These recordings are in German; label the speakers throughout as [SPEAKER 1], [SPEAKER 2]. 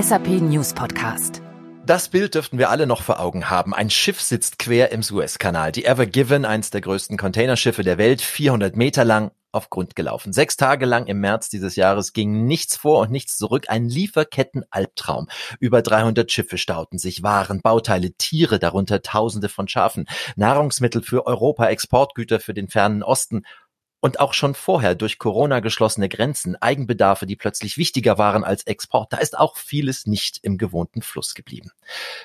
[SPEAKER 1] SAP News Podcast.
[SPEAKER 2] Das Bild dürften wir alle noch vor Augen haben. Ein Schiff sitzt quer im Suezkanal. Die Ever Given, eins der größten Containerschiffe der Welt, 400 Meter lang, auf Grund gelaufen. Sechs Tage lang im März dieses Jahres ging nichts vor und nichts zurück. Ein Lieferketten-Albtraum. Über 300 Schiffe stauten sich Waren, Bauteile, Tiere, darunter Tausende von Schafen, Nahrungsmittel für Europa, Exportgüter für den fernen Osten und auch schon vorher durch Corona geschlossene Grenzen, Eigenbedarfe, die plötzlich wichtiger waren als Export, da ist auch vieles nicht im gewohnten Fluss geblieben.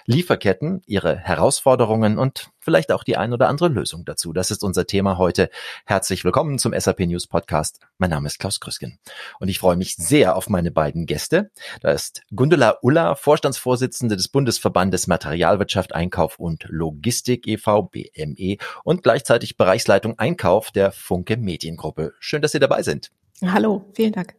[SPEAKER 2] Lieferketten, ihre Herausforderungen und vielleicht auch die ein oder andere Lösung dazu. Das ist unser Thema heute. Herzlich willkommen zum SAP News Podcast. Mein Name ist Klaus Krüsken und ich freue mich sehr auf meine beiden Gäste. Da ist Gundula Ulla, Vorstandsvorsitzende des Bundesverbandes Materialwirtschaft, Einkauf und Logistik e.V. BME und gleichzeitig Bereichsleitung Einkauf der Funke Mediengruppe. Schön, dass Sie dabei sind.
[SPEAKER 3] Hallo, vielen Dank.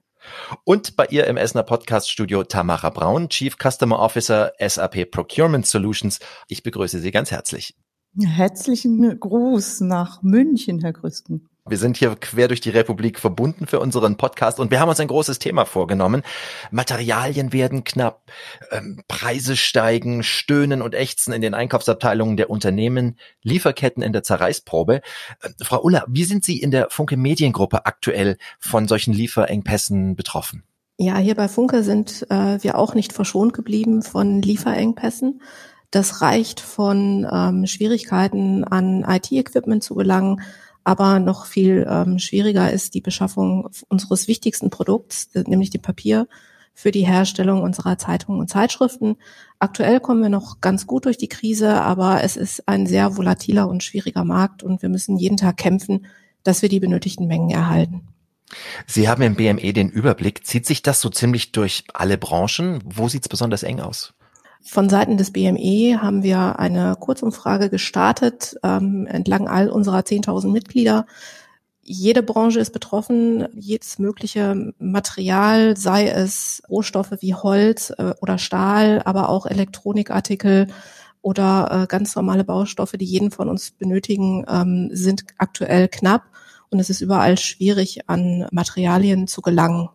[SPEAKER 2] Und bei ihr im Essener Podcast Studio Tamara Braun, Chief Customer Officer SAP Procurement Solutions. Ich begrüße Sie ganz herzlich.
[SPEAKER 3] Herzlichen Gruß nach München, Herr Grüsten.
[SPEAKER 2] Wir sind hier quer durch die Republik verbunden für unseren Podcast und wir haben uns ein großes Thema vorgenommen. Materialien werden knapp, ähm, Preise steigen, stöhnen und ächzen in den Einkaufsabteilungen der Unternehmen, Lieferketten in der Zerreißprobe. Äh, Frau Ulla, wie sind Sie in der Funke Mediengruppe aktuell von solchen Lieferengpässen betroffen?
[SPEAKER 3] Ja, hier bei Funke sind äh, wir auch nicht verschont geblieben von Lieferengpässen. Das reicht von ähm, Schwierigkeiten an IT-Equipment zu gelangen, aber noch viel ähm, schwieriger ist die Beschaffung unseres wichtigsten Produkts, nämlich dem Papier für die Herstellung unserer Zeitungen und Zeitschriften. Aktuell kommen wir noch ganz gut durch die Krise, aber es ist ein sehr volatiler und schwieriger Markt und wir müssen jeden Tag kämpfen, dass wir die benötigten Mengen erhalten.
[SPEAKER 2] Sie haben im BME den Überblick. Zieht sich das so ziemlich durch alle Branchen? Wo sieht es besonders eng aus?
[SPEAKER 3] Von Seiten des BME haben wir eine Kurzumfrage gestartet ähm, entlang all unserer 10.000 Mitglieder. Jede Branche ist betroffen, jedes mögliche Material, sei es Rohstoffe wie Holz äh, oder Stahl, aber auch Elektronikartikel oder äh, ganz normale Baustoffe, die jeden von uns benötigen, ähm, sind aktuell knapp und es ist überall schwierig, an Materialien zu gelangen.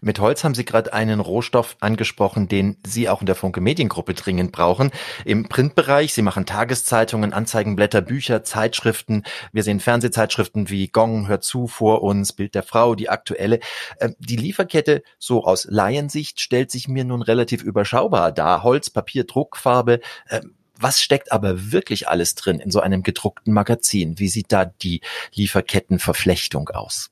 [SPEAKER 2] Mit Holz haben Sie gerade einen Rohstoff angesprochen, den Sie auch in der Funke Mediengruppe dringend brauchen. Im Printbereich, Sie machen Tageszeitungen, Anzeigenblätter, Bücher, Zeitschriften. Wir sehen Fernsehzeitschriften wie Gong, Hör zu vor uns, Bild der Frau, die aktuelle. Ähm, die Lieferkette, so aus Laiensicht, stellt sich mir nun relativ überschaubar dar. Holz, Papier, Druckfarbe. Ähm, was steckt aber wirklich alles drin in so einem gedruckten Magazin? Wie sieht da die Lieferkettenverflechtung aus?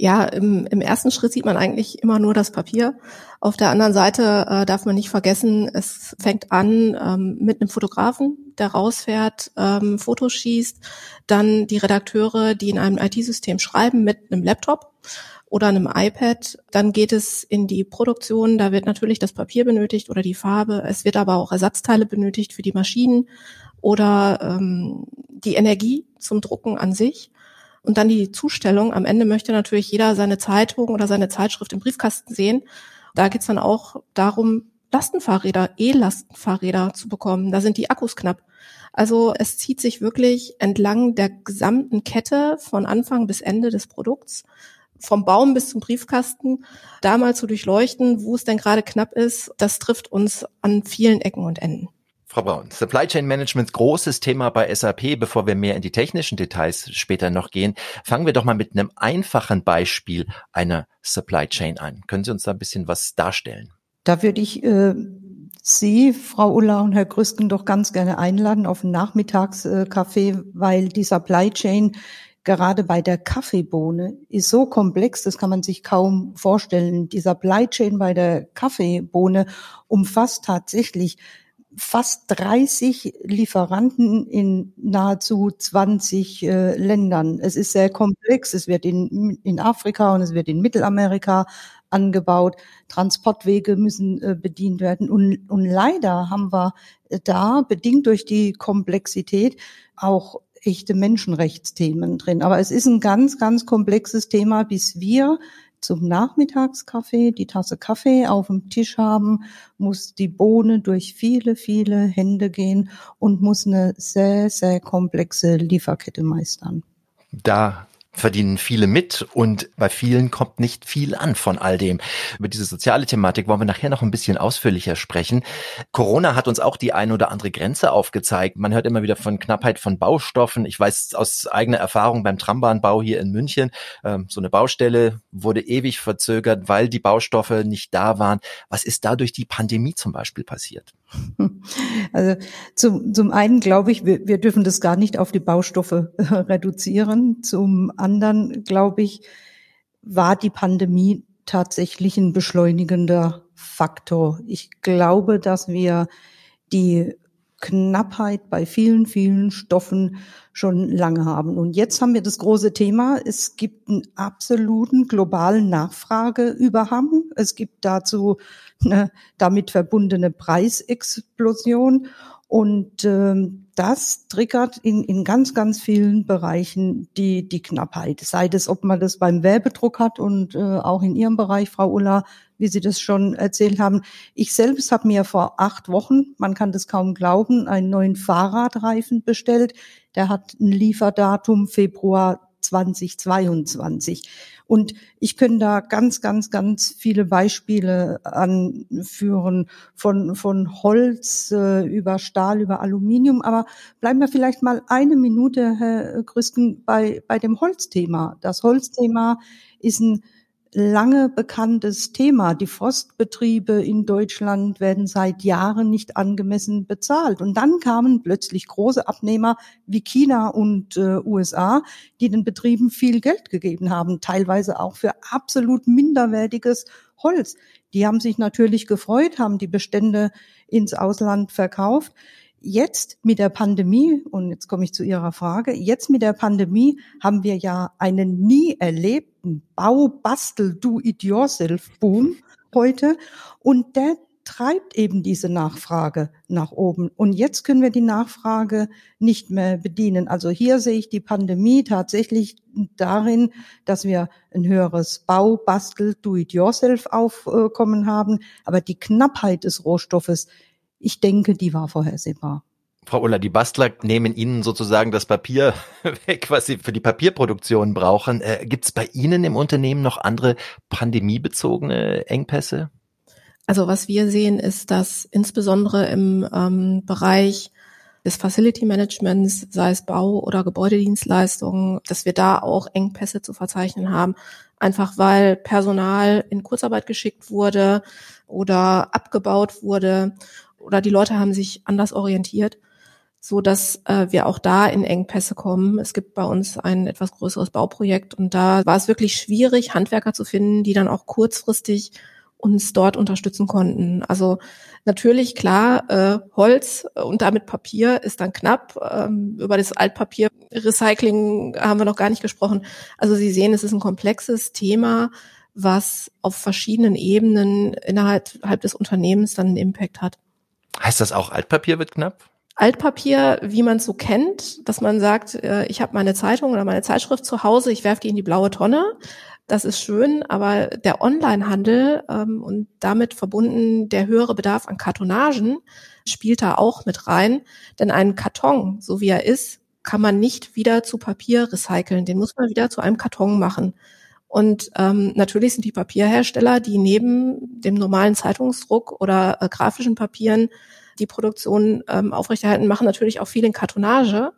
[SPEAKER 3] Ja, im, im ersten Schritt sieht man eigentlich immer nur das Papier. Auf der anderen Seite äh, darf man nicht vergessen, es fängt an ähm, mit einem Fotografen, der rausfährt, ähm, Fotos schießt, dann die Redakteure, die in einem IT-System schreiben mit einem Laptop oder einem iPad. Dann geht es in die Produktion, da wird natürlich das Papier benötigt oder die Farbe. Es wird aber auch Ersatzteile benötigt für die Maschinen oder ähm, die Energie zum Drucken an sich. Und dann die Zustellung. Am Ende möchte natürlich jeder seine Zeitung oder seine Zeitschrift im Briefkasten sehen. Da geht's dann auch darum, Lastenfahrräder, E-Lastenfahrräder zu bekommen. Da sind die Akkus knapp. Also es zieht sich wirklich entlang der gesamten Kette von Anfang bis Ende des Produkts, vom Baum bis zum Briefkasten, da mal zu durchleuchten, wo es denn gerade knapp ist, das trifft uns an vielen Ecken und Enden.
[SPEAKER 2] Frau Braun, Supply Chain Management, großes Thema bei SAP. Bevor wir mehr in die technischen Details später noch gehen, fangen wir doch mal mit einem einfachen Beispiel einer Supply Chain an. Können Sie uns da ein bisschen was darstellen?
[SPEAKER 4] Da würde ich äh, Sie, Frau Ulla und Herr Grüsken, doch ganz gerne einladen auf ein Nachmittagscafé, weil die Supply Chain gerade bei der Kaffeebohne ist so komplex, das kann man sich kaum vorstellen. Die Supply Chain bei der Kaffeebohne umfasst tatsächlich fast 30 Lieferanten in nahezu 20 äh, Ländern. Es ist sehr komplex. Es wird in, in Afrika und es wird in Mittelamerika angebaut. Transportwege müssen äh, bedient werden. Und, und leider haben wir da, bedingt durch die Komplexität, auch echte Menschenrechtsthemen drin. Aber es ist ein ganz, ganz komplexes Thema, bis wir zum Nachmittagskaffee die Tasse Kaffee auf dem Tisch haben, muss die Bohne durch viele, viele Hände gehen und muss eine sehr, sehr komplexe Lieferkette meistern.
[SPEAKER 2] Da verdienen viele mit und bei vielen kommt nicht viel an von all dem. Über diese soziale Thematik wollen wir nachher noch ein bisschen ausführlicher sprechen. Corona hat uns auch die ein oder andere Grenze aufgezeigt. Man hört immer wieder von Knappheit von Baustoffen. Ich weiß aus eigener Erfahrung beim Trambahnbau hier in München, ähm, so eine Baustelle wurde ewig verzögert, weil die Baustoffe nicht da waren. Was ist da durch die Pandemie zum Beispiel passiert?
[SPEAKER 4] Also zum, zum einen glaube ich, wir, wir dürfen das gar nicht auf die Baustoffe reduzieren. Zum anderen glaube ich, war die Pandemie tatsächlich ein beschleunigender Faktor. Ich glaube, dass wir die Knappheit bei vielen, vielen Stoffen schon lange haben. Und jetzt haben wir das große Thema. Es gibt einen absoluten globalen Nachfrageüberhang. Es gibt dazu eine damit verbundene Preisexplosion. Und ähm, das triggert in, in ganz, ganz vielen Bereichen die, die Knappheit. Sei es, ob man das beim Werbedruck hat und äh, auch in Ihrem Bereich, Frau Ulla, wie Sie das schon erzählt haben. Ich selbst habe mir vor acht Wochen, man kann das kaum glauben, einen neuen Fahrradreifen bestellt. Der hat ein Lieferdatum Februar 2022. Und ich könnte da ganz, ganz, ganz viele Beispiele anführen von, von Holz äh, über Stahl, über Aluminium. Aber bleiben wir vielleicht mal eine Minute, Herr Grüsken, bei, bei dem Holzthema. Das Holzthema ist ein lange bekanntes Thema. Die Forstbetriebe in Deutschland werden seit Jahren nicht angemessen bezahlt. Und dann kamen plötzlich große Abnehmer wie China und äh, USA, die den Betrieben viel Geld gegeben haben, teilweise auch für absolut minderwertiges Holz. Die haben sich natürlich gefreut, haben die Bestände ins Ausland verkauft. Jetzt mit der Pandemie, und jetzt komme ich zu Ihrer Frage, jetzt mit der Pandemie haben wir ja einen nie erlebten Bau, Bastel, Do-it-yourself-Boom heute. Und der treibt eben diese Nachfrage nach oben. Und jetzt können wir die Nachfrage nicht mehr bedienen. Also hier sehe ich die Pandemie tatsächlich darin, dass wir ein höheres Bau, Bastel, Do-it-yourself-Aufkommen haben. Aber die Knappheit des Rohstoffes, ich denke, die war vorhersehbar.
[SPEAKER 2] Frau Ulla, die Bastler nehmen Ihnen sozusagen das Papier weg, was Sie für die Papierproduktion brauchen. Äh, Gibt es bei Ihnen im Unternehmen noch andere pandemiebezogene Engpässe?
[SPEAKER 3] Also was wir sehen, ist, dass insbesondere im ähm, Bereich des Facility Managements, sei es Bau- oder Gebäudedienstleistungen, dass wir da auch Engpässe zu verzeichnen haben. Einfach weil Personal in Kurzarbeit geschickt wurde oder abgebaut wurde oder die Leute haben sich anders orientiert, so dass äh, wir auch da in Engpässe kommen. Es gibt bei uns ein etwas größeres Bauprojekt und da war es wirklich schwierig, Handwerker zu finden, die dann auch kurzfristig uns dort unterstützen konnten. Also natürlich klar, äh, Holz und damit Papier ist dann knapp. Ähm, über das Altpapier-Recycling haben wir noch gar nicht gesprochen. Also Sie sehen, es ist ein komplexes Thema, was auf verschiedenen Ebenen innerhalb des Unternehmens dann einen Impact hat.
[SPEAKER 2] Heißt das auch, Altpapier wird knapp?
[SPEAKER 3] Altpapier, wie man es so kennt, dass man sagt, äh, ich habe meine Zeitung oder meine Zeitschrift zu Hause, ich werfe die in die blaue Tonne. Das ist schön, aber der Onlinehandel ähm, und damit verbunden der höhere Bedarf an Kartonagen spielt da auch mit rein. Denn einen Karton, so wie er ist, kann man nicht wieder zu Papier recyceln. Den muss man wieder zu einem Karton machen. Und ähm, natürlich sind die Papierhersteller, die neben dem normalen Zeitungsdruck oder äh, grafischen Papieren die Produktion ähm, aufrechterhalten, machen natürlich auch viel in Kartonage.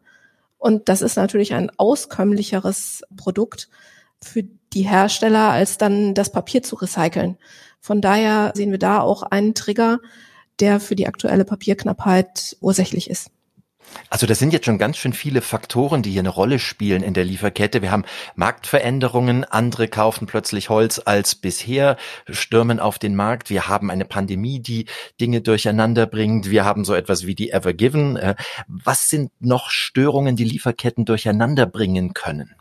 [SPEAKER 3] Und das ist natürlich ein auskömmlicheres Produkt für die Hersteller, als dann das Papier zu recyceln. Von daher sehen wir da auch einen Trigger, der für die aktuelle Papierknappheit ursächlich ist.
[SPEAKER 2] Also das sind jetzt schon ganz schön viele Faktoren, die hier eine Rolle spielen in der Lieferkette. Wir haben Marktveränderungen, andere kaufen plötzlich Holz als bisher, stürmen auf den Markt. Wir haben eine Pandemie, die Dinge durcheinander bringt. Wir haben so etwas wie die Ever Given. Äh, was sind noch Störungen, die Lieferketten durcheinander bringen können?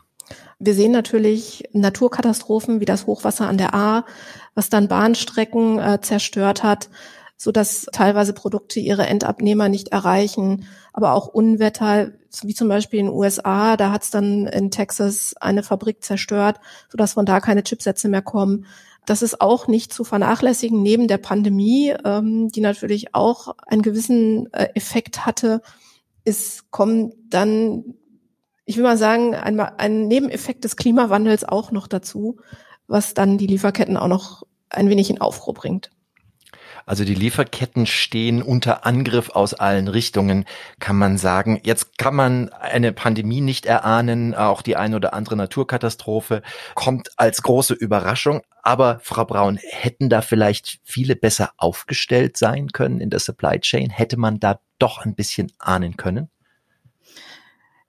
[SPEAKER 3] Wir sehen natürlich Naturkatastrophen wie das Hochwasser an der A, was dann Bahnstrecken äh, zerstört hat so dass teilweise Produkte ihre Endabnehmer nicht erreichen, aber auch Unwetter, wie zum Beispiel in den USA, da hat es dann in Texas eine Fabrik zerstört, so dass von da keine Chipsätze mehr kommen. Das ist auch nicht zu vernachlässigen neben der Pandemie, ähm, die natürlich auch einen gewissen äh, Effekt hatte. Es kommen dann ich will mal sagen, ein, ein Nebeneffekt des Klimawandels auch noch dazu, was dann die Lieferketten auch noch ein wenig in Aufruhr bringt.
[SPEAKER 2] Also die Lieferketten stehen unter Angriff aus allen Richtungen, kann man sagen. Jetzt kann man eine Pandemie nicht erahnen, auch die eine oder andere Naturkatastrophe kommt als große Überraschung. Aber Frau Braun, hätten da vielleicht viele besser aufgestellt sein können in der Supply Chain? Hätte man da doch ein bisschen ahnen können?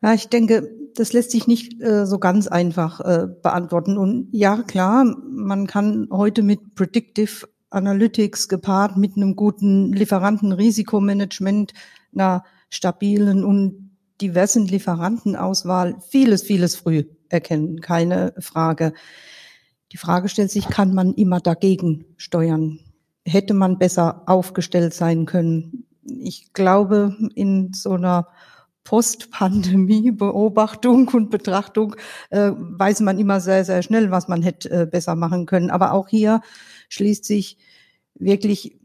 [SPEAKER 4] Ja, ich denke, das lässt sich nicht äh, so ganz einfach äh, beantworten. Und ja, klar, man kann heute mit Predictive Analytics gepaart mit einem guten Lieferantenrisikomanagement, einer stabilen und diversen Lieferantenauswahl vieles, vieles früh erkennen, keine Frage. Die Frage stellt sich, kann man immer dagegen steuern? Hätte man besser aufgestellt sein können? Ich glaube, in so einer Post-Pandemie-Beobachtung und Betrachtung äh, weiß man immer sehr, sehr schnell, was man hätte äh, besser machen können. Aber auch hier schließt sich wirklich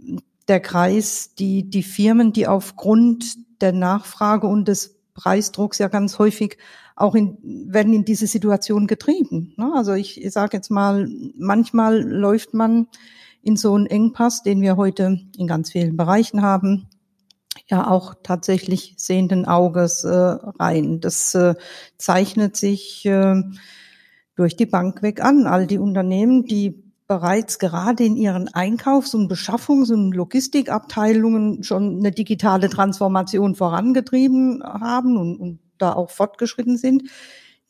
[SPEAKER 4] der Kreis, die, die Firmen, die aufgrund der Nachfrage und des Preisdrucks ja ganz häufig auch in, werden in diese Situation getrieben. Ne? Also ich, ich sage jetzt mal, manchmal läuft man in so einen Engpass, den wir heute in ganz vielen Bereichen haben, ja auch tatsächlich sehenden Auges äh, rein. Das äh, zeichnet sich äh, durch die Bank weg an. All die Unternehmen, die bereits gerade in ihren Einkaufs- und Beschaffungs- und Logistikabteilungen schon eine digitale Transformation vorangetrieben haben und, und da auch fortgeschritten sind,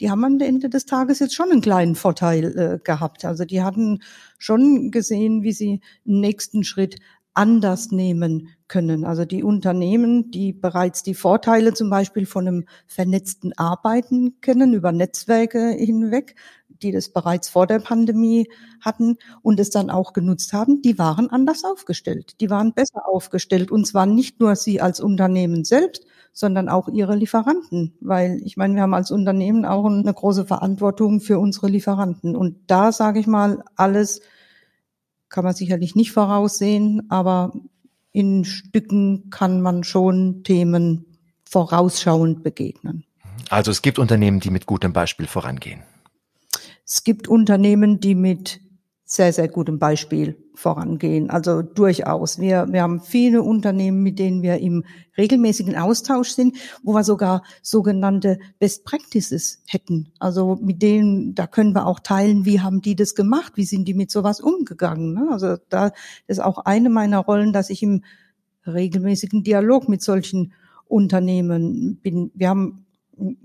[SPEAKER 4] die haben am Ende des Tages jetzt schon einen kleinen Vorteil äh, gehabt. Also die hatten schon gesehen, wie sie einen nächsten Schritt anders nehmen können. Also die Unternehmen, die bereits die Vorteile zum Beispiel von einem vernetzten Arbeiten kennen, über Netzwerke hinweg, die das bereits vor der Pandemie hatten und es dann auch genutzt haben, die waren anders aufgestellt. Die waren besser aufgestellt und zwar nicht nur sie als Unternehmen selbst, sondern auch ihre Lieferanten, weil ich meine, wir haben als Unternehmen auch eine große Verantwortung für unsere Lieferanten und da sage ich mal, alles kann man sicherlich nicht voraussehen, aber in Stücken kann man schon Themen vorausschauend begegnen.
[SPEAKER 2] Also es gibt Unternehmen, die mit gutem Beispiel vorangehen.
[SPEAKER 4] Es gibt Unternehmen, die mit sehr, sehr gutem Beispiel vorangehen. Also durchaus. Wir, wir haben viele Unternehmen, mit denen wir im regelmäßigen Austausch sind, wo wir sogar sogenannte Best Practices hätten. Also mit denen, da können wir auch teilen, wie haben die das gemacht, wie sind die mit sowas umgegangen. Ne? Also da ist auch eine meiner Rollen, dass ich im regelmäßigen Dialog mit solchen Unternehmen bin. Wir haben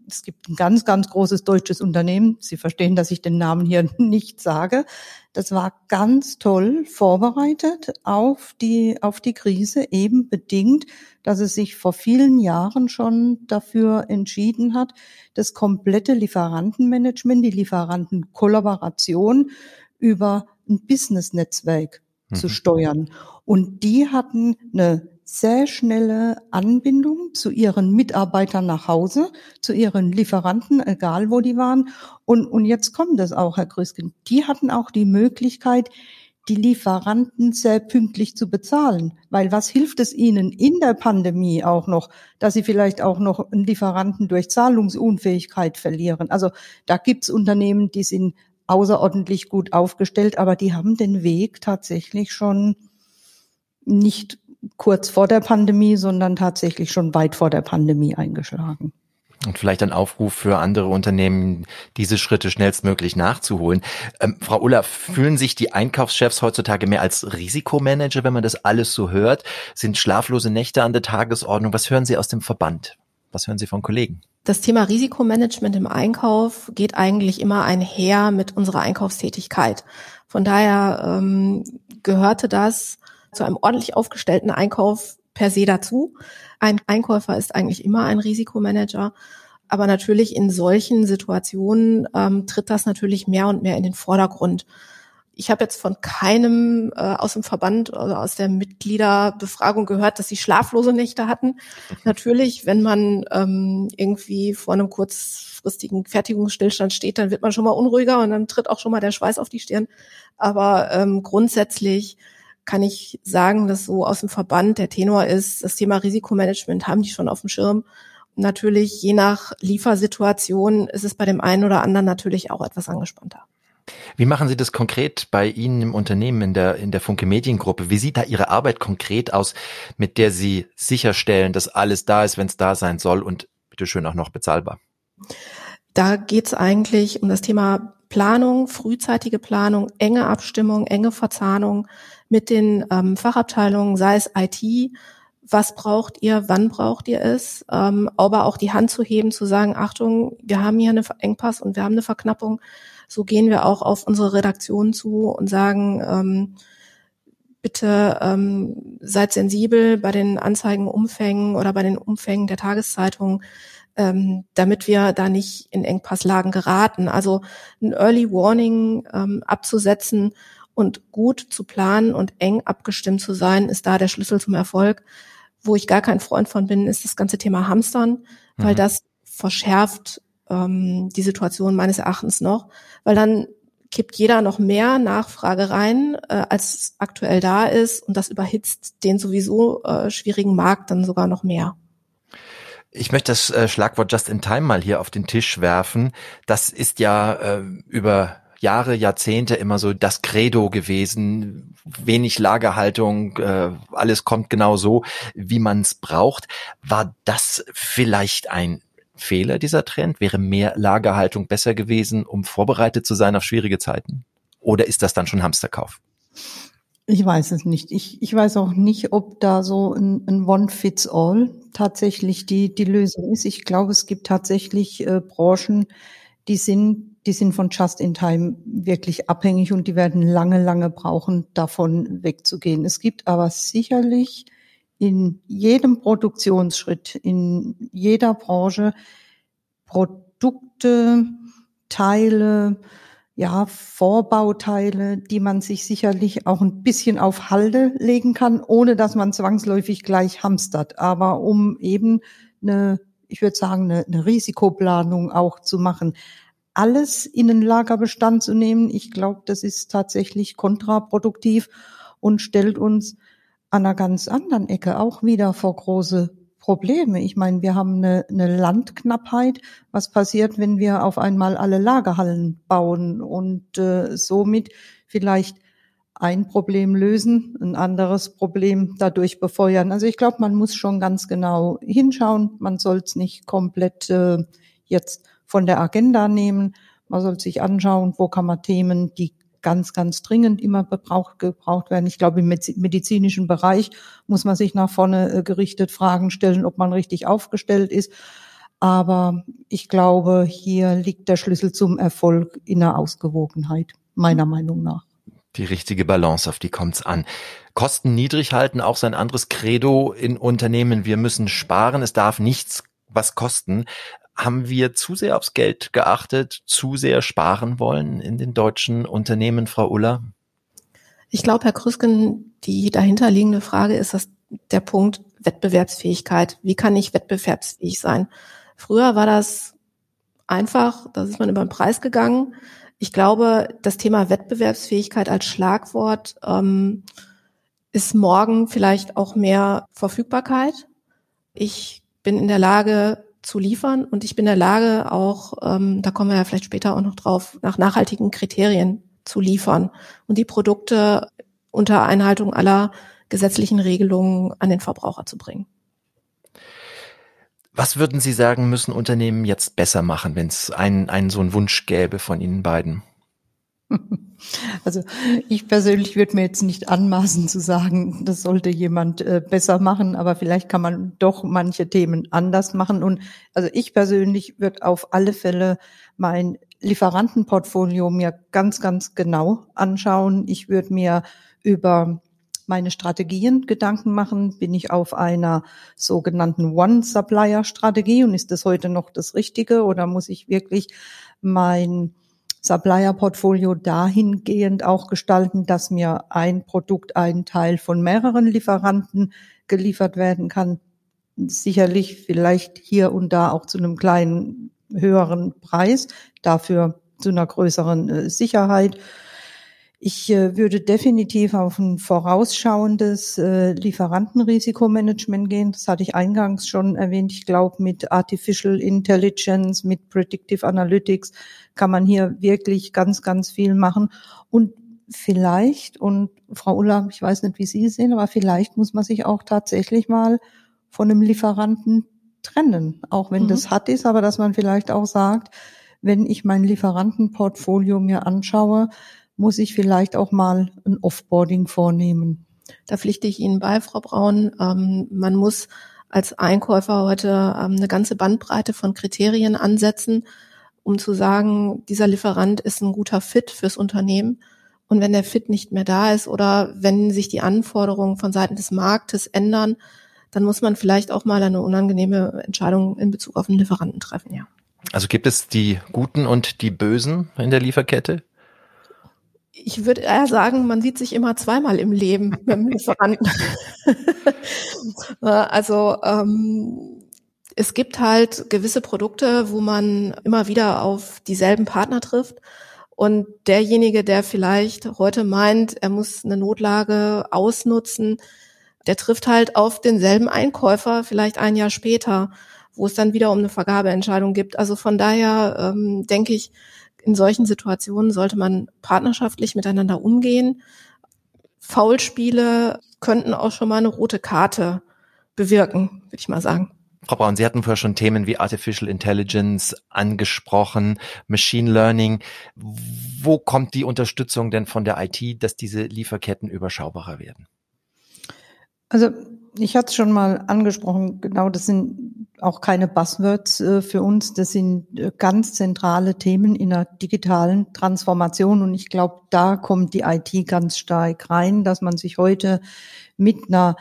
[SPEAKER 4] es gibt ein ganz, ganz großes deutsches Unternehmen. Sie verstehen, dass ich den Namen hier nicht sage. Das war ganz toll vorbereitet auf die, auf die Krise, eben bedingt, dass es sich vor vielen Jahren schon dafür entschieden hat, das komplette Lieferantenmanagement, die Lieferantenkollaboration über ein Business-Netzwerk mhm. zu steuern. Und die hatten eine sehr schnelle Anbindung zu ihren Mitarbeitern nach Hause, zu ihren Lieferanten, egal wo die waren. Und, und jetzt kommt es auch, Herr Grüsken. Die hatten auch die Möglichkeit, die Lieferanten sehr pünktlich zu bezahlen. Weil was hilft es ihnen in der Pandemie auch noch, dass sie vielleicht auch noch einen Lieferanten durch Zahlungsunfähigkeit verlieren? Also da gibt's Unternehmen, die sind außerordentlich gut aufgestellt, aber die haben den Weg tatsächlich schon nicht kurz vor der Pandemie, sondern tatsächlich schon weit vor der Pandemie eingeschlagen.
[SPEAKER 2] Und vielleicht ein Aufruf für andere Unternehmen, diese Schritte schnellstmöglich nachzuholen. Ähm, Frau Uller, fühlen sich die Einkaufschefs heutzutage mehr als Risikomanager, wenn man das alles so hört? Sind schlaflose Nächte an der Tagesordnung? Was hören Sie aus dem Verband? Was hören Sie von Kollegen?
[SPEAKER 3] Das Thema Risikomanagement im Einkauf geht eigentlich immer einher mit unserer Einkaufstätigkeit. Von daher ähm, gehörte das zu einem ordentlich aufgestellten Einkauf per se dazu. Ein Einkäufer ist eigentlich immer ein Risikomanager. Aber natürlich in solchen Situationen ähm, tritt das natürlich mehr und mehr in den Vordergrund. Ich habe jetzt von keinem äh, aus dem Verband oder aus der Mitgliederbefragung gehört, dass sie schlaflose Nächte hatten. Natürlich, wenn man ähm, irgendwie vor einem kurzfristigen Fertigungsstillstand steht, dann wird man schon mal unruhiger und dann tritt auch schon mal der Schweiß auf die Stirn. Aber ähm, grundsätzlich kann ich sagen, dass so aus dem Verband der Tenor ist, das Thema Risikomanagement haben die schon auf dem Schirm natürlich je nach Liefersituation ist es bei dem einen oder anderen natürlich auch etwas angespannter.
[SPEAKER 2] Wie machen Sie das konkret bei Ihnen im Unternehmen in der, in der Funke Mediengruppe? Wie sieht da Ihre Arbeit konkret aus, mit der Sie sicherstellen, dass alles da ist, wenn es da sein soll und bitteschön auch noch bezahlbar?
[SPEAKER 3] Da geht es eigentlich um das Thema Planung, frühzeitige Planung, enge Abstimmung, enge Verzahnung mit den ähm, Fachabteilungen, sei es IT, was braucht ihr, wann braucht ihr es, ähm, aber auch die Hand zu heben, zu sagen, Achtung, wir haben hier eine Engpass und wir haben eine Verknappung. So gehen wir auch auf unsere Redaktion zu und sagen, ähm, bitte ähm, seid sensibel bei den Anzeigenumfängen oder bei den Umfängen der Tageszeitung, ähm, damit wir da nicht in Engpasslagen geraten. Also ein Early Warning ähm, abzusetzen und gut zu planen und eng abgestimmt zu sein, ist da der Schlüssel zum Erfolg. Wo ich gar kein Freund von bin, ist das ganze Thema Hamstern, mhm. weil das verschärft ähm, die Situation meines Erachtens noch, weil dann kippt jeder noch mehr Nachfrage rein, äh, als aktuell da ist und das überhitzt den sowieso äh, schwierigen Markt dann sogar noch mehr.
[SPEAKER 2] Ich möchte das äh, Schlagwort Just in Time mal hier auf den Tisch werfen. Das ist ja äh, über Jahre, Jahrzehnte immer so das Credo gewesen. Wenig Lagerhaltung, äh, alles kommt genau so, wie man es braucht. War das vielleicht ein Fehler, dieser Trend? Wäre mehr Lagerhaltung besser gewesen, um vorbereitet zu sein auf schwierige Zeiten? Oder ist das dann schon Hamsterkauf?
[SPEAKER 4] Ich weiß es nicht. Ich, ich weiß auch nicht, ob da so ein, ein One-Fits-All tatsächlich die, die Lösung ist. Ich glaube, es gibt tatsächlich äh, Branchen, die sind die sind von Just in Time wirklich abhängig und die werden lange, lange brauchen, davon wegzugehen. Es gibt aber sicherlich in jedem Produktionsschritt, in jeder Branche Produkte, Teile, ja, Vorbauteile, die man sich sicherlich auch ein bisschen auf Halde legen kann, ohne dass man zwangsläufig gleich hamstert. Aber um eben eine, ich würde sagen, eine, eine Risikoplanung auch zu machen alles in den Lagerbestand zu nehmen. Ich glaube, das ist tatsächlich kontraproduktiv und stellt uns an einer ganz anderen Ecke auch wieder vor große Probleme. Ich meine, wir haben eine, eine Landknappheit. Was passiert, wenn wir auf einmal alle Lagerhallen bauen und äh, somit vielleicht ein Problem lösen, ein anderes Problem dadurch befeuern? Also ich glaube, man muss schon ganz genau hinschauen. Man soll es nicht komplett äh, jetzt von der Agenda nehmen. Man soll sich anschauen, wo kann man Themen, die ganz, ganz dringend immer gebraucht, gebraucht werden. Ich glaube, im medizinischen Bereich muss man sich nach vorne äh, gerichtet Fragen stellen, ob man richtig aufgestellt ist. Aber ich glaube, hier liegt der Schlüssel zum Erfolg in der Ausgewogenheit, meiner Meinung nach.
[SPEAKER 2] Die richtige Balance, auf die kommt's an. Kosten niedrig halten, auch sein anderes Credo in Unternehmen. Wir müssen sparen. Es darf nichts was kosten haben wir zu sehr aufs Geld geachtet, zu sehr sparen wollen in den deutschen Unternehmen, Frau Uller?
[SPEAKER 3] Ich glaube, Herr Krüsken, die dahinterliegende Frage ist dass der Punkt Wettbewerbsfähigkeit. Wie kann ich wettbewerbsfähig sein? Früher war das einfach, da ist man über den Preis gegangen. Ich glaube, das Thema Wettbewerbsfähigkeit als Schlagwort ähm, ist morgen vielleicht auch mehr Verfügbarkeit. Ich bin in der Lage, zu liefern und ich bin in der Lage auch, ähm, da kommen wir ja vielleicht später auch noch drauf, nach nachhaltigen Kriterien zu liefern und die Produkte unter Einhaltung aller gesetzlichen Regelungen an den Verbraucher zu bringen.
[SPEAKER 2] Was würden Sie sagen, müssen Unternehmen jetzt besser machen, wenn es einen, einen so einen Wunsch gäbe von Ihnen beiden?
[SPEAKER 4] Also ich persönlich würde mir jetzt nicht anmaßen zu sagen, das sollte jemand äh, besser machen, aber vielleicht kann man doch manche Themen anders machen. Und also ich persönlich würde auf alle Fälle mein Lieferantenportfolio mir ganz, ganz genau anschauen. Ich würde mir über meine Strategien Gedanken machen. Bin ich auf einer sogenannten One-Supplier-Strategie und ist das heute noch das Richtige oder muss ich wirklich mein Supplier-Portfolio dahingehend auch gestalten, dass mir ein Produkt, ein Teil von mehreren Lieferanten geliefert werden kann. Sicherlich vielleicht hier und da auch zu einem kleinen höheren Preis, dafür zu einer größeren äh, Sicherheit. Ich äh, würde definitiv auf ein vorausschauendes äh, Lieferantenrisikomanagement gehen. Das hatte ich eingangs schon erwähnt. Ich glaube, mit Artificial Intelligence, mit Predictive Analytics kann man hier wirklich ganz, ganz viel machen. Und vielleicht, und Frau Ulla, ich weiß nicht, wie Sie es sehen, aber vielleicht muss man sich auch tatsächlich mal von einem Lieferanten trennen, auch wenn mhm. das hat ist, aber dass man vielleicht auch sagt, wenn ich mein Lieferantenportfolio mir anschaue, muss ich vielleicht auch mal ein Offboarding vornehmen.
[SPEAKER 3] Da pflichte ich Ihnen bei, Frau Braun. Ähm, man muss als Einkäufer heute ähm, eine ganze Bandbreite von Kriterien ansetzen, um zu sagen, dieser Lieferant ist ein guter Fit fürs Unternehmen. Und wenn der Fit nicht mehr da ist oder wenn sich die Anforderungen von Seiten des Marktes ändern, dann muss man vielleicht auch mal eine unangenehme Entscheidung in Bezug auf den Lieferanten treffen, ja.
[SPEAKER 2] Also gibt es die Guten und die Bösen in der Lieferkette?
[SPEAKER 3] Ich würde eher sagen, man sieht sich immer zweimal im Leben mit dem Lieferanten. also ähm, es gibt halt gewisse Produkte, wo man immer wieder auf dieselben Partner trifft. Und derjenige, der vielleicht heute meint, er muss eine Notlage ausnutzen, der trifft halt auf denselben Einkäufer vielleicht ein Jahr später wo es dann wieder um eine Vergabeentscheidung gibt. Also von daher ähm, denke ich, in solchen Situationen sollte man partnerschaftlich miteinander umgehen. Foulspiele könnten auch schon mal eine rote Karte bewirken, würde ich mal sagen.
[SPEAKER 2] Frau Braun, Sie hatten vorher schon Themen wie Artificial Intelligence angesprochen, Machine Learning. Wo kommt die Unterstützung denn von der IT, dass diese Lieferketten überschaubarer werden?
[SPEAKER 4] Also ich hatte es schon mal angesprochen, genau, das sind auch keine Buzzwords äh, für uns, das sind äh, ganz zentrale Themen in der digitalen Transformation. Und ich glaube, da kommt die IT ganz stark rein, dass man sich heute mit einer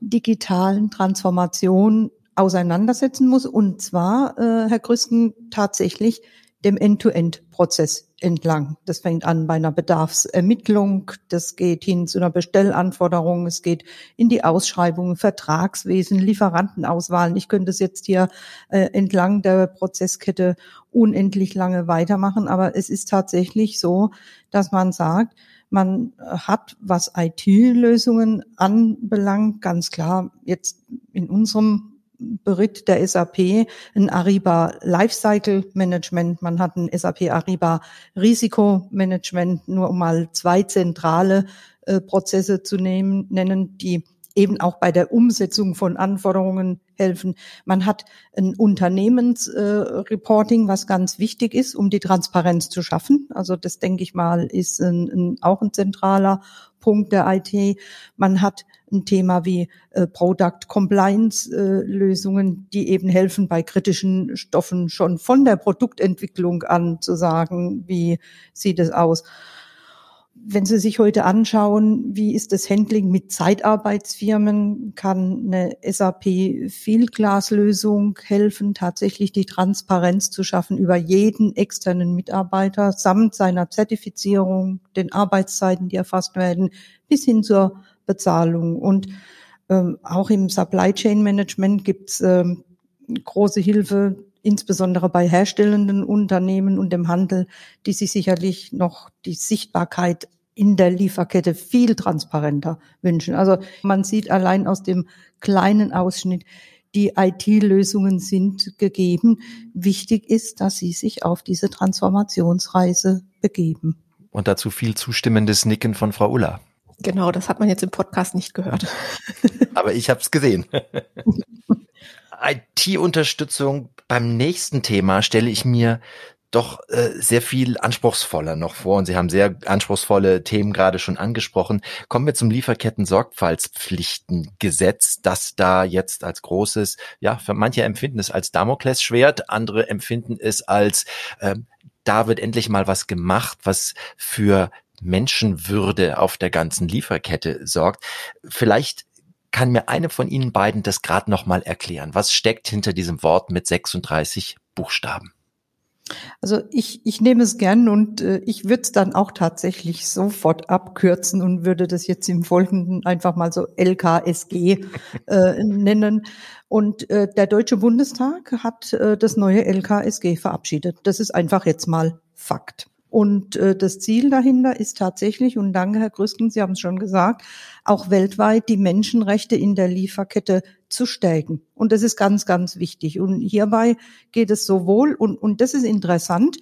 [SPEAKER 4] digitalen Transformation auseinandersetzen muss. Und zwar, äh, Herr Grüsten, tatsächlich dem End-to-End-Prozess entlang. Das fängt an bei einer Bedarfsermittlung, das geht hin zu einer Bestellanforderung, es geht in die Ausschreibung, Vertragswesen, Lieferantenauswahlen. Ich könnte es jetzt hier äh, entlang der Prozesskette unendlich lange weitermachen, aber es ist tatsächlich so, dass man sagt, man hat, was IT-Lösungen anbelangt, ganz klar jetzt in unserem beritt der SAP ein Ariba Lifecycle Management, man hat ein SAP Ariba Risikomanagement, nur um mal zwei zentrale äh, Prozesse zu nehmen, nennen, die eben auch bei der Umsetzung von Anforderungen helfen. Man hat ein Unternehmensreporting, äh, was ganz wichtig ist, um die Transparenz zu schaffen. Also das denke ich mal ist ein, ein, auch ein zentraler Punkt der IT. Man hat ein Thema wie äh, Product Compliance äh, Lösungen, die eben helfen, bei kritischen Stoffen schon von der Produktentwicklung an zu sagen, wie sieht es aus. Wenn Sie sich heute anschauen, wie ist das Handling mit Zeitarbeitsfirmen, kann eine SAP Fieldglass-Lösung helfen, tatsächlich die Transparenz zu schaffen über jeden externen Mitarbeiter samt seiner Zertifizierung, den Arbeitszeiten, die erfasst werden, bis hin zur Bezahlung. Und ähm, auch im Supply Chain Management gibt es ähm, große Hilfe, insbesondere bei herstellenden Unternehmen und dem Handel, die sich sicherlich noch die Sichtbarkeit in der Lieferkette viel transparenter wünschen. Also man sieht allein aus dem kleinen Ausschnitt, die IT-Lösungen sind gegeben. Wichtig ist, dass sie sich auf diese Transformationsreise begeben.
[SPEAKER 2] Und dazu viel zustimmendes Nicken von Frau Ulla.
[SPEAKER 3] Genau, das hat man jetzt im Podcast nicht gehört.
[SPEAKER 2] Aber ich habe es gesehen. IT-Unterstützung beim nächsten Thema stelle ich mir doch äh, sehr viel anspruchsvoller noch vor. Und Sie haben sehr anspruchsvolle Themen gerade schon angesprochen. Kommen wir zum Lieferketten-Sorgfaltspflichtengesetz, das da jetzt als großes, ja, für manche empfinden es als Damoklesschwert, andere empfinden es als, äh, da wird endlich mal was gemacht, was für Menschenwürde auf der ganzen Lieferkette sorgt. Vielleicht kann mir eine von Ihnen beiden das gerade noch mal erklären. Was steckt hinter diesem Wort mit 36 Buchstaben?
[SPEAKER 4] Also ich, ich nehme es gern und äh, ich würde es dann auch tatsächlich sofort abkürzen und würde das jetzt im Folgenden einfach mal so LKSG äh, nennen. Und äh, der Deutsche Bundestag hat äh, das neue LKSG verabschiedet. Das ist einfach jetzt mal Fakt. Und äh, das Ziel dahinter ist tatsächlich, und danke, Herr Grüsken, Sie haben es schon gesagt, auch weltweit die Menschenrechte in der Lieferkette zu stärken. Und das ist ganz, ganz wichtig. Und hierbei geht es sowohl, und, und das ist interessant,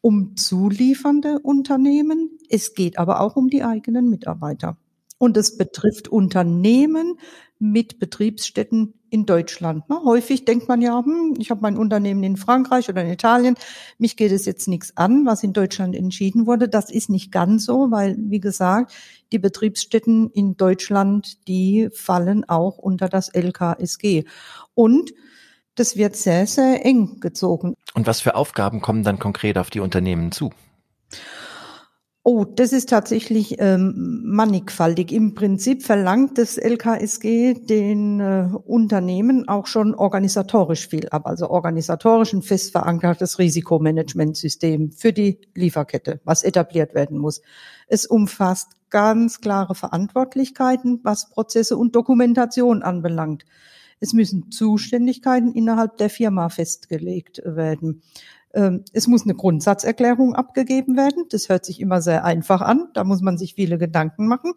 [SPEAKER 4] um zuliefernde Unternehmen, es geht aber auch um die eigenen Mitarbeiter. Und es betrifft Unternehmen mit Betriebsstätten in Deutschland. Ne? Häufig denkt man ja, hm, ich habe mein Unternehmen in Frankreich oder in Italien, mich geht es jetzt nichts an, was in Deutschland entschieden wurde. Das ist nicht ganz so, weil, wie gesagt, die Betriebsstätten in Deutschland, die fallen auch unter das LKSG. Und das wird sehr, sehr eng gezogen.
[SPEAKER 2] Und was für Aufgaben kommen dann konkret auf die Unternehmen zu?
[SPEAKER 4] Oh, das ist tatsächlich ähm, mannigfaltig. Im Prinzip verlangt das LKSG den äh, Unternehmen auch schon organisatorisch viel ab, also organisatorisch ein fest verankertes Risikomanagementsystem für die Lieferkette, was etabliert werden muss. Es umfasst ganz klare Verantwortlichkeiten, was Prozesse und Dokumentation anbelangt. Es müssen Zuständigkeiten innerhalb der Firma festgelegt werden. Ähm, es muss eine Grundsatzerklärung abgegeben werden. Das hört sich immer sehr einfach an. Da muss man sich viele Gedanken machen.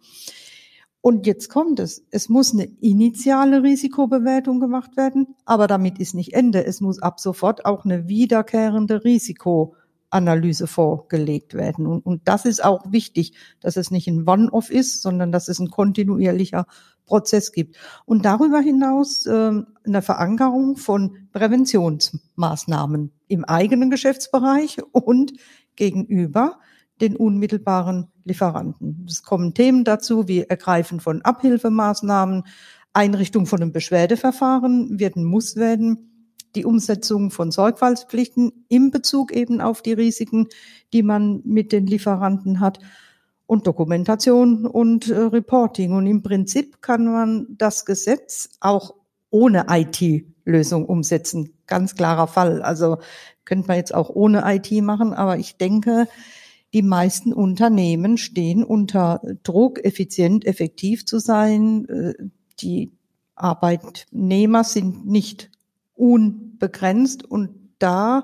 [SPEAKER 4] Und jetzt kommt es. Es muss eine initiale Risikobewertung gemacht werden, aber damit ist nicht Ende. Es muss ab sofort auch eine wiederkehrende Risikoanalyse vorgelegt werden. Und, und das ist auch wichtig, dass es nicht ein One-Off ist, sondern dass es ein kontinuierlicher Prozess gibt. Und darüber hinaus äh, eine Verankerung von Präventionsmaßnahmen im eigenen Geschäftsbereich und gegenüber den unmittelbaren Lieferanten. Es kommen Themen dazu wie Ergreifen von Abhilfemaßnahmen, Einrichtung von einem Beschwerdeverfahren wird ein Muss werden, die Umsetzung von Sorgfaltspflichten im Bezug eben auf die Risiken, die man mit den Lieferanten hat und Dokumentation und äh, Reporting. Und im Prinzip kann man das Gesetz auch ohne IT-Lösung umsetzen. Ganz klarer Fall. Also könnte man jetzt auch ohne IT machen, aber ich denke, die meisten Unternehmen stehen unter Druck, effizient, effektiv zu sein. Äh, die Arbeitnehmer sind nicht unbegrenzt und da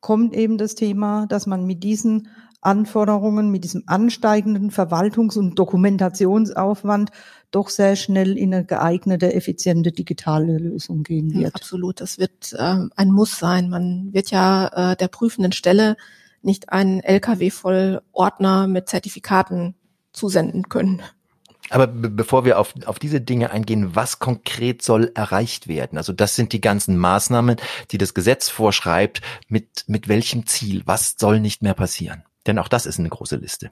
[SPEAKER 4] kommt eben das Thema, dass man mit diesen Anforderungen, mit diesem ansteigenden Verwaltungs- und Dokumentationsaufwand doch sehr schnell in eine geeignete, effiziente digitale Lösung gehen wird.
[SPEAKER 3] absolut, das wird äh, ein Muss sein. Man wird ja äh, der prüfenden Stelle nicht einen LKW voll Ordner mit Zertifikaten zusenden können.
[SPEAKER 2] Aber bevor wir auf, auf diese Dinge eingehen, was konkret soll erreicht werden? Also das sind die ganzen Maßnahmen, die das Gesetz vorschreibt. Mit, mit welchem Ziel? Was soll nicht mehr passieren? Denn auch das ist eine große Liste.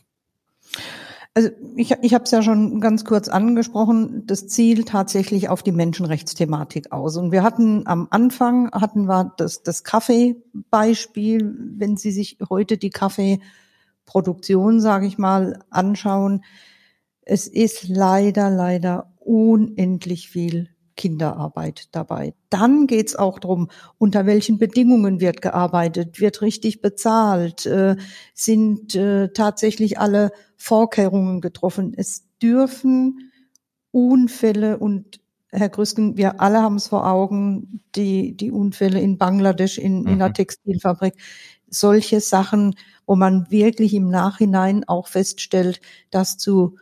[SPEAKER 4] Also ich, ich habe es ja schon ganz kurz angesprochen, das Ziel tatsächlich auf die Menschenrechtsthematik aus. Und wir hatten am Anfang, hatten wir das, das Kaffeebeispiel, wenn Sie sich heute die Kaffeeproduktion, sage ich mal, anschauen, es ist leider, leider unendlich viel Kinderarbeit dabei. Dann geht's auch drum, unter welchen Bedingungen wird gearbeitet, wird richtig bezahlt, äh, sind äh, tatsächlich alle Vorkehrungen getroffen. Es dürfen Unfälle und Herr Grüsken, wir alle haben es vor Augen, die, die Unfälle in Bangladesch, in, mhm. in einer mhm. Textilfabrik, solche Sachen, wo man wirklich im Nachhinein auch feststellt, dass zu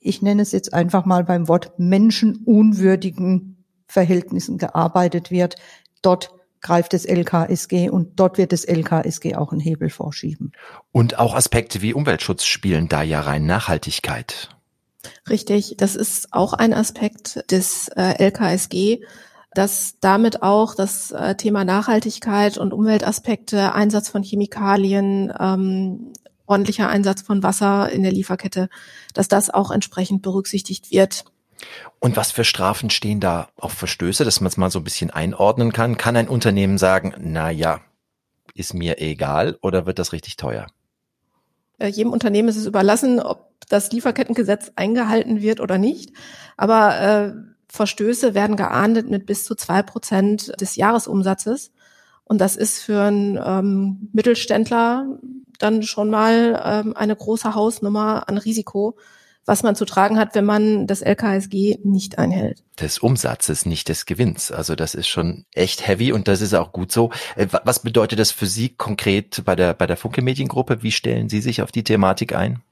[SPEAKER 4] ich nenne es jetzt einfach mal beim Wort menschenunwürdigen Verhältnissen gearbeitet wird. Dort greift das LKSG und dort wird das LKSG auch einen Hebel vorschieben.
[SPEAKER 2] Und auch Aspekte wie Umweltschutz spielen da ja rein Nachhaltigkeit.
[SPEAKER 3] Richtig, das ist auch ein Aspekt des äh, LKSG, dass damit auch das äh, Thema Nachhaltigkeit und Umweltaspekte, Einsatz von Chemikalien, ähm, ordentlicher Einsatz von Wasser in der Lieferkette, dass das auch entsprechend berücksichtigt wird.
[SPEAKER 2] Und was für Strafen stehen da auf Verstöße, dass man es mal so ein bisschen einordnen kann? Kann ein Unternehmen sagen, na ja, ist mir egal oder wird das richtig teuer?
[SPEAKER 3] Äh, jedem Unternehmen ist es überlassen, ob das Lieferkettengesetz eingehalten wird oder nicht. Aber äh, Verstöße werden geahndet mit bis zu zwei Prozent des Jahresumsatzes. Und das ist für einen ähm, Mittelständler dann schon mal ähm, eine große Hausnummer an Risiko, was man zu tragen hat, wenn man das LKSG nicht einhält.
[SPEAKER 2] Des Umsatzes, nicht des Gewinns. Also das ist schon echt heavy und das ist auch gut so. Äh, was bedeutet das für Sie konkret bei der, bei der Funke Mediengruppe? Wie stellen Sie sich auf die Thematik ein?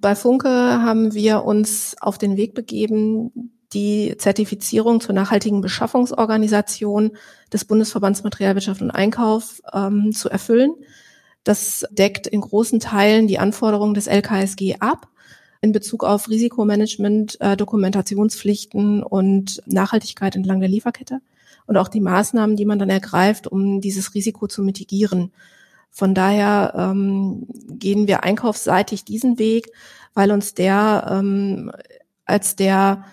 [SPEAKER 3] Bei Funke haben wir uns auf den Weg begeben, die Zertifizierung zur nachhaltigen Beschaffungsorganisation des Bundesverbands Materialwirtschaft und Einkauf ähm, zu erfüllen. Das deckt in großen Teilen die Anforderungen des LKSG ab in Bezug auf Risikomanagement, äh, Dokumentationspflichten und Nachhaltigkeit entlang der Lieferkette und auch die Maßnahmen, die man dann ergreift, um dieses Risiko zu mitigieren. Von daher ähm, gehen wir einkaufsseitig diesen Weg, weil uns der ähm, als der,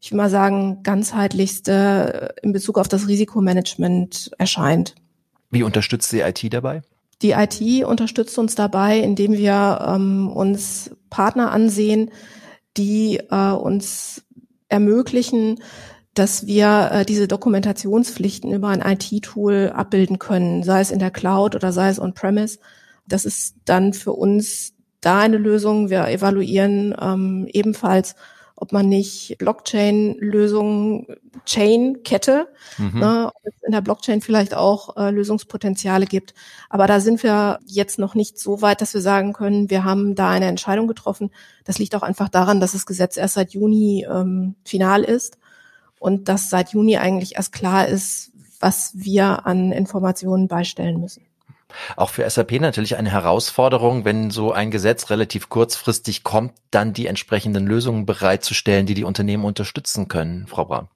[SPEAKER 3] ich will mal sagen, ganzheitlichste in Bezug auf das Risikomanagement erscheint.
[SPEAKER 2] Wie unterstützt die IT dabei?
[SPEAKER 3] Die IT unterstützt uns dabei, indem wir ähm, uns Partner ansehen, die äh, uns ermöglichen, dass wir äh, diese Dokumentationspflichten über ein IT-Tool abbilden können, sei es in der Cloud oder sei es on-premise. Das ist dann für uns da eine Lösung. Wir evaluieren ähm, ebenfalls ob man nicht Blockchain-Lösungen, Chain-Kette, mhm. ne, ob es in der Blockchain vielleicht auch äh, Lösungspotenziale gibt. Aber da sind wir jetzt noch nicht so weit, dass wir sagen können, wir haben da eine Entscheidung getroffen. Das liegt auch einfach daran, dass das Gesetz erst seit Juni ähm, final ist und dass seit Juni eigentlich erst klar ist, was wir an Informationen beistellen müssen.
[SPEAKER 2] Auch für SAP natürlich eine Herausforderung, wenn so ein Gesetz relativ kurzfristig kommt, dann die entsprechenden Lösungen bereitzustellen, die die Unternehmen unterstützen können. Frau Braun.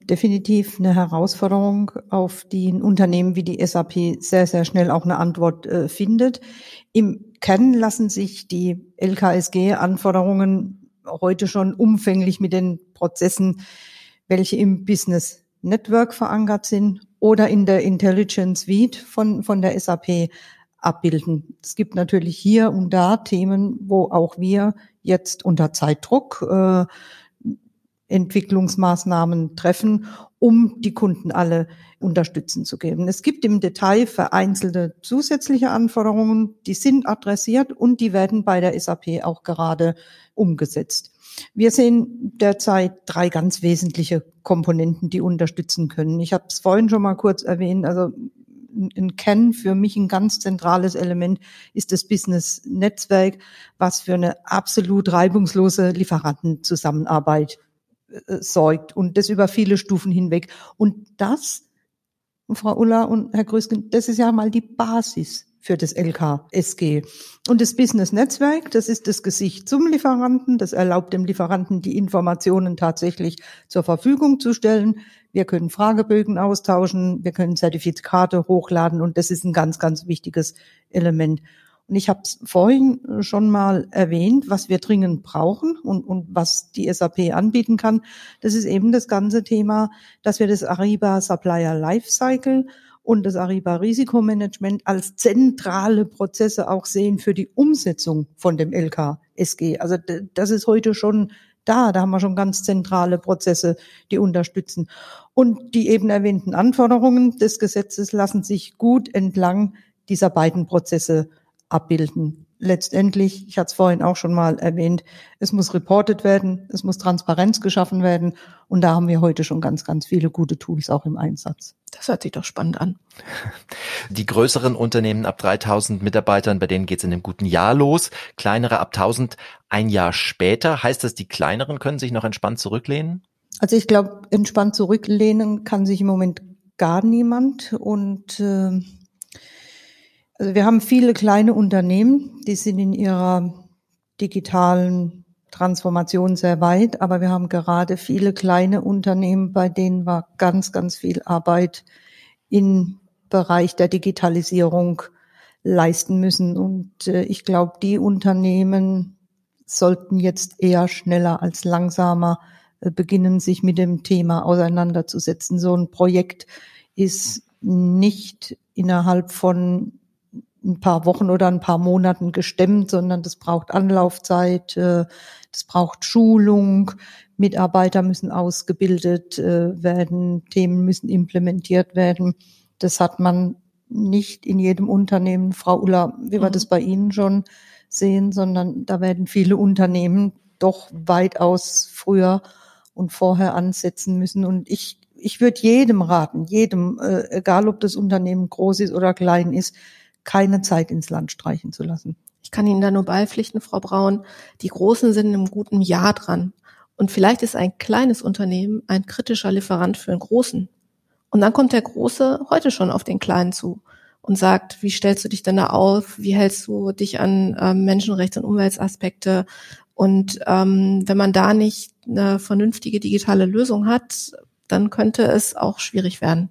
[SPEAKER 4] Definitiv eine Herausforderung, auf die ein Unternehmen wie die SAP sehr, sehr schnell auch eine Antwort äh, findet. Im Kern lassen sich die LKSG-Anforderungen heute schon umfänglich mit den Prozessen, welche im Business Network verankert sind oder in der Intelligence Suite von, von der SAP abbilden. Es gibt natürlich hier und da Themen, wo auch wir jetzt unter Zeitdruck äh, Entwicklungsmaßnahmen treffen, um die Kunden alle unterstützen zu geben. Es gibt im Detail vereinzelte zusätzliche Anforderungen, die sind adressiert und die werden bei der SAP auch gerade umgesetzt. Wir sehen derzeit drei ganz wesentliche Komponenten, die unterstützen können. Ich habe es vorhin schon mal kurz erwähnt. Also ein Kern für mich ein ganz zentrales Element ist das Business-Netzwerk, was für eine absolut reibungslose Lieferantenzusammenarbeit äh, sorgt und das über viele Stufen hinweg. Und das, Frau Ulla und Herr Grösken, das ist ja mal die Basis für das LKSG. Und das Business Netzwerk, das ist das Gesicht zum Lieferanten. Das erlaubt dem Lieferanten, die Informationen tatsächlich zur Verfügung zu stellen. Wir können Fragebögen austauschen, wir können Zertifikate hochladen und das ist ein ganz, ganz wichtiges Element. Und ich habe es vorhin schon mal erwähnt, was wir dringend brauchen und, und was die SAP anbieten kann. Das ist eben das ganze Thema, dass wir das Ariba Supplier Lifecycle und das Ariba Risikomanagement als zentrale Prozesse auch sehen für die Umsetzung von dem LKSG. Also das ist heute schon da. Da haben wir schon ganz zentrale Prozesse, die unterstützen. Und die eben erwähnten Anforderungen des Gesetzes lassen sich gut entlang dieser beiden Prozesse abbilden letztendlich, ich hatte es vorhin auch schon mal erwähnt, es muss reported werden, es muss Transparenz geschaffen werden und da haben wir heute schon ganz, ganz viele gute Tools auch im Einsatz.
[SPEAKER 3] Das hört sich doch spannend an.
[SPEAKER 2] Die größeren Unternehmen ab 3000 Mitarbeitern, bei denen geht es in einem guten Jahr los, kleinere ab 1000 ein Jahr später. Heißt das, die kleineren können sich noch entspannt zurücklehnen?
[SPEAKER 4] Also ich glaube, entspannt zurücklehnen kann sich im Moment gar niemand und äh, also wir haben viele kleine Unternehmen, die sind in ihrer digitalen Transformation sehr weit, aber wir haben gerade viele kleine Unternehmen, bei denen wir ganz, ganz viel Arbeit im Bereich der Digitalisierung leisten müssen. Und äh, ich glaube, die Unternehmen sollten jetzt eher schneller als langsamer äh, beginnen, sich mit dem Thema auseinanderzusetzen. So ein Projekt ist nicht innerhalb von ein paar Wochen oder ein paar Monaten gestemmt, sondern das braucht Anlaufzeit, äh, das braucht Schulung, Mitarbeiter müssen ausgebildet äh, werden, Themen müssen implementiert werden. Das hat man nicht in jedem Unternehmen. Frau Ulla, wie mhm. das bei Ihnen schon? sehen, sondern da werden viele Unternehmen doch weitaus früher und vorher ansetzen müssen. Und ich, ich würde jedem raten, jedem, äh, egal ob das Unternehmen groß ist oder klein ist, keine Zeit ins Land streichen zu lassen.
[SPEAKER 3] Ich kann Ihnen da nur beipflichten, Frau Braun. Die Großen sind in einem guten Jahr dran. Und vielleicht ist ein kleines Unternehmen ein kritischer Lieferant für einen großen. Und dann kommt der Große heute schon auf den Kleinen zu und sagt, wie stellst du dich denn da auf? Wie hältst du dich an ähm, Menschenrechts- und Umweltaspekte? Und ähm, wenn man da nicht eine vernünftige digitale Lösung hat, dann könnte es auch schwierig werden.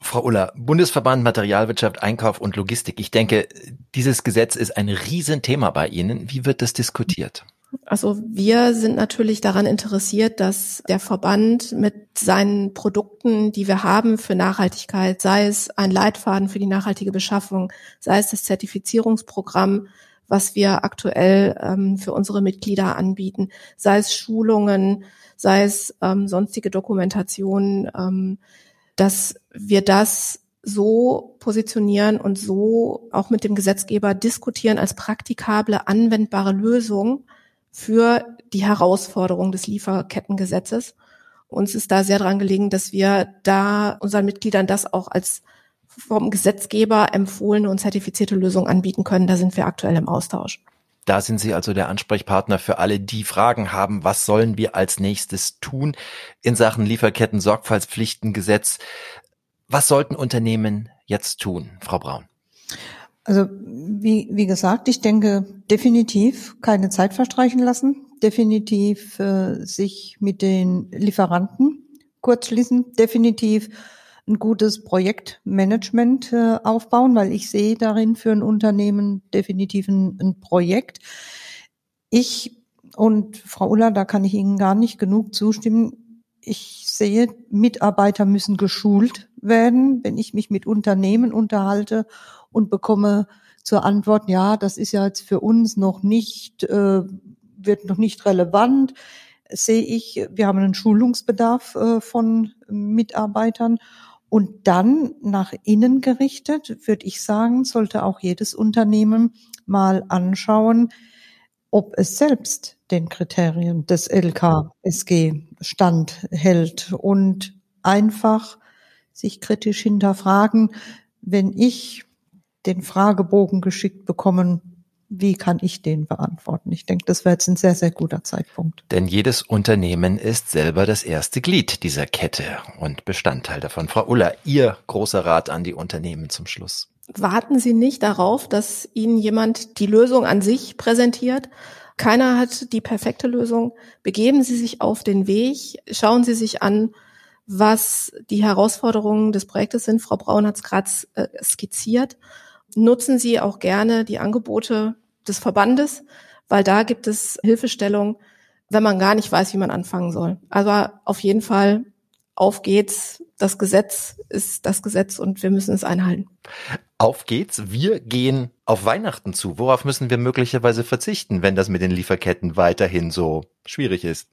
[SPEAKER 2] Frau Uller, Bundesverband Materialwirtschaft, Einkauf und Logistik. Ich denke, dieses Gesetz ist ein Riesenthema bei Ihnen. Wie wird das diskutiert?
[SPEAKER 3] Also wir sind natürlich daran interessiert, dass der Verband mit seinen Produkten, die wir haben für Nachhaltigkeit, sei es ein Leitfaden für die nachhaltige Beschaffung, sei es das Zertifizierungsprogramm, was wir aktuell ähm, für unsere Mitglieder anbieten, sei es Schulungen, sei es ähm, sonstige Dokumentationen, ähm, dass wir das so positionieren und so auch mit dem Gesetzgeber diskutieren als praktikable, anwendbare Lösung, für die Herausforderung des Lieferkettengesetzes. Uns ist da sehr dran gelegen, dass wir da unseren Mitgliedern das auch als vom Gesetzgeber empfohlene und zertifizierte Lösung anbieten können. Da sind wir aktuell im Austausch.
[SPEAKER 2] Da sind Sie also der Ansprechpartner für alle, die Fragen haben, was sollen wir als nächstes tun in Sachen Lieferketten-Sorgfaltspflichtengesetz. Was sollten Unternehmen jetzt tun, Frau Braun?
[SPEAKER 4] Also wie, wie gesagt, ich denke definitiv keine Zeit verstreichen lassen, definitiv äh, sich mit den Lieferanten kurzschließen, definitiv ein gutes Projektmanagement äh, aufbauen, weil ich sehe darin für ein Unternehmen definitiv ein, ein Projekt. Ich und Frau Uller, da kann ich Ihnen gar nicht genug zustimmen. Ich sehe, Mitarbeiter müssen geschult werden, wenn ich mich mit Unternehmen unterhalte und bekomme zur Antwort, ja, das ist ja jetzt für uns noch nicht, äh, wird noch nicht relevant. Sehe ich, wir haben einen Schulungsbedarf äh, von Mitarbeitern. Und dann nach innen gerichtet, würde ich sagen, sollte auch jedes Unternehmen mal anschauen, ob es selbst den Kriterien des LKSG standhält und einfach sich kritisch hinterfragen, wenn ich den Fragebogen geschickt bekommen, wie kann ich den beantworten? Ich denke, das wäre jetzt ein sehr, sehr guter Zeitpunkt.
[SPEAKER 2] Denn jedes Unternehmen ist selber das erste Glied dieser Kette und Bestandteil davon. Frau Uller, Ihr großer Rat an die Unternehmen zum Schluss.
[SPEAKER 3] Warten Sie nicht darauf, dass Ihnen jemand die Lösung an sich präsentiert. Keiner hat die perfekte Lösung. Begeben Sie sich auf den Weg. Schauen Sie sich an, was die Herausforderungen des Projektes sind. Frau Braun hat es gerade äh, skizziert nutzen Sie auch gerne die Angebote des Verbandes, weil da gibt es Hilfestellung, wenn man gar nicht weiß, wie man anfangen soll. Aber auf jeden Fall, auf geht's. Das Gesetz ist das Gesetz und wir müssen es einhalten.
[SPEAKER 2] Auf geht's. Wir gehen auf Weihnachten zu. Worauf müssen wir möglicherweise verzichten, wenn das mit den Lieferketten weiterhin so schwierig ist?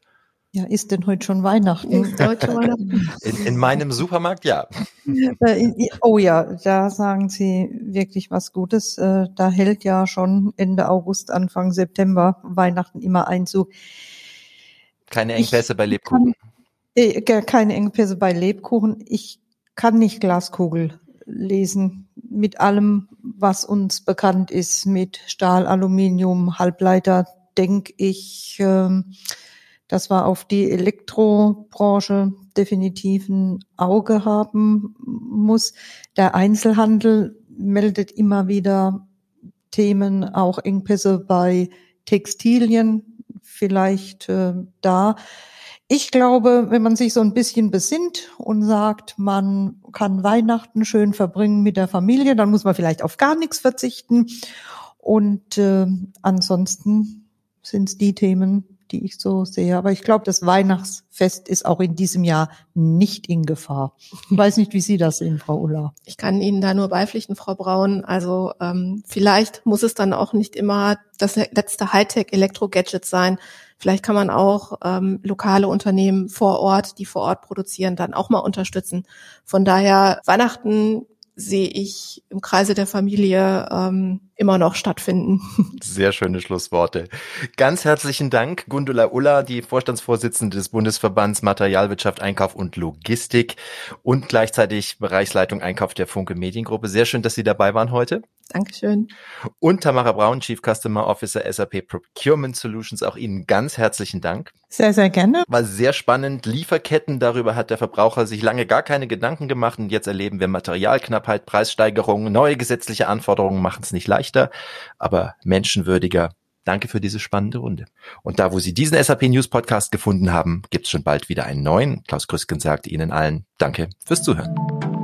[SPEAKER 4] Ja, ist denn heute schon Weihnachten? Ist heute
[SPEAKER 2] Weihnachten? In, in meinem Supermarkt, ja.
[SPEAKER 4] Oh ja, da sagen Sie wirklich was Gutes. Äh, da hält ja schon Ende August, Anfang September Weihnachten immer Einzug.
[SPEAKER 2] Keine Engpässe ich bei Lebkuchen.
[SPEAKER 4] Kann, äh, keine Engpässe bei Lebkuchen. Ich kann nicht Glaskugel lesen mit allem, was uns bekannt ist, mit Stahl, Aluminium, Halbleiter, denke ich, ähm, dass wir auf die Elektrobranche definitiv ein Auge haben muss. Der Einzelhandel meldet immer wieder Themen, auch Engpässe bei Textilien, vielleicht äh, da. Ich glaube, wenn man sich so ein bisschen besinnt und sagt, man kann Weihnachten schön verbringen mit der Familie, dann muss man vielleicht auf gar nichts verzichten. Und äh, ansonsten sind es die Themen, die ich so sehe. Aber ich glaube, das Weihnachtsfest ist auch in diesem Jahr nicht in Gefahr. Ich weiß nicht, wie Sie das sehen, Frau Ulla.
[SPEAKER 3] Ich kann Ihnen da nur beipflichten, Frau Braun. Also ähm, vielleicht muss es dann auch nicht immer das letzte Hightech-Elektro-Gadget sein. Vielleicht kann man auch ähm, lokale Unternehmen vor Ort, die vor Ort produzieren, dann auch mal unterstützen. Von daher, Weihnachten sehe ich im Kreise der Familie ähm, immer noch stattfinden.
[SPEAKER 2] Sehr schöne Schlussworte. Ganz herzlichen Dank, Gundula Ulla, die Vorstandsvorsitzende des Bundesverbands Materialwirtschaft, Einkauf und Logistik und gleichzeitig Bereichsleitung Einkauf der Funke Mediengruppe. Sehr schön, dass Sie dabei waren heute.
[SPEAKER 3] Dankeschön.
[SPEAKER 2] Und Tamara Braun, Chief Customer Officer SAP Procurement Solutions. Auch Ihnen ganz herzlichen Dank.
[SPEAKER 4] Sehr, sehr gerne.
[SPEAKER 2] War sehr spannend. Lieferketten, darüber hat der Verbraucher sich lange gar keine Gedanken gemacht und jetzt erleben wir Materialknappheit, Preissteigerungen, neue gesetzliche Anforderungen machen es nicht leichter, aber menschenwürdiger. Danke für diese spannende Runde. Und da, wo Sie diesen SAP News Podcast gefunden haben, gibt es schon bald wieder einen neuen. Klaus Krüsken sagt Ihnen allen Danke fürs Zuhören.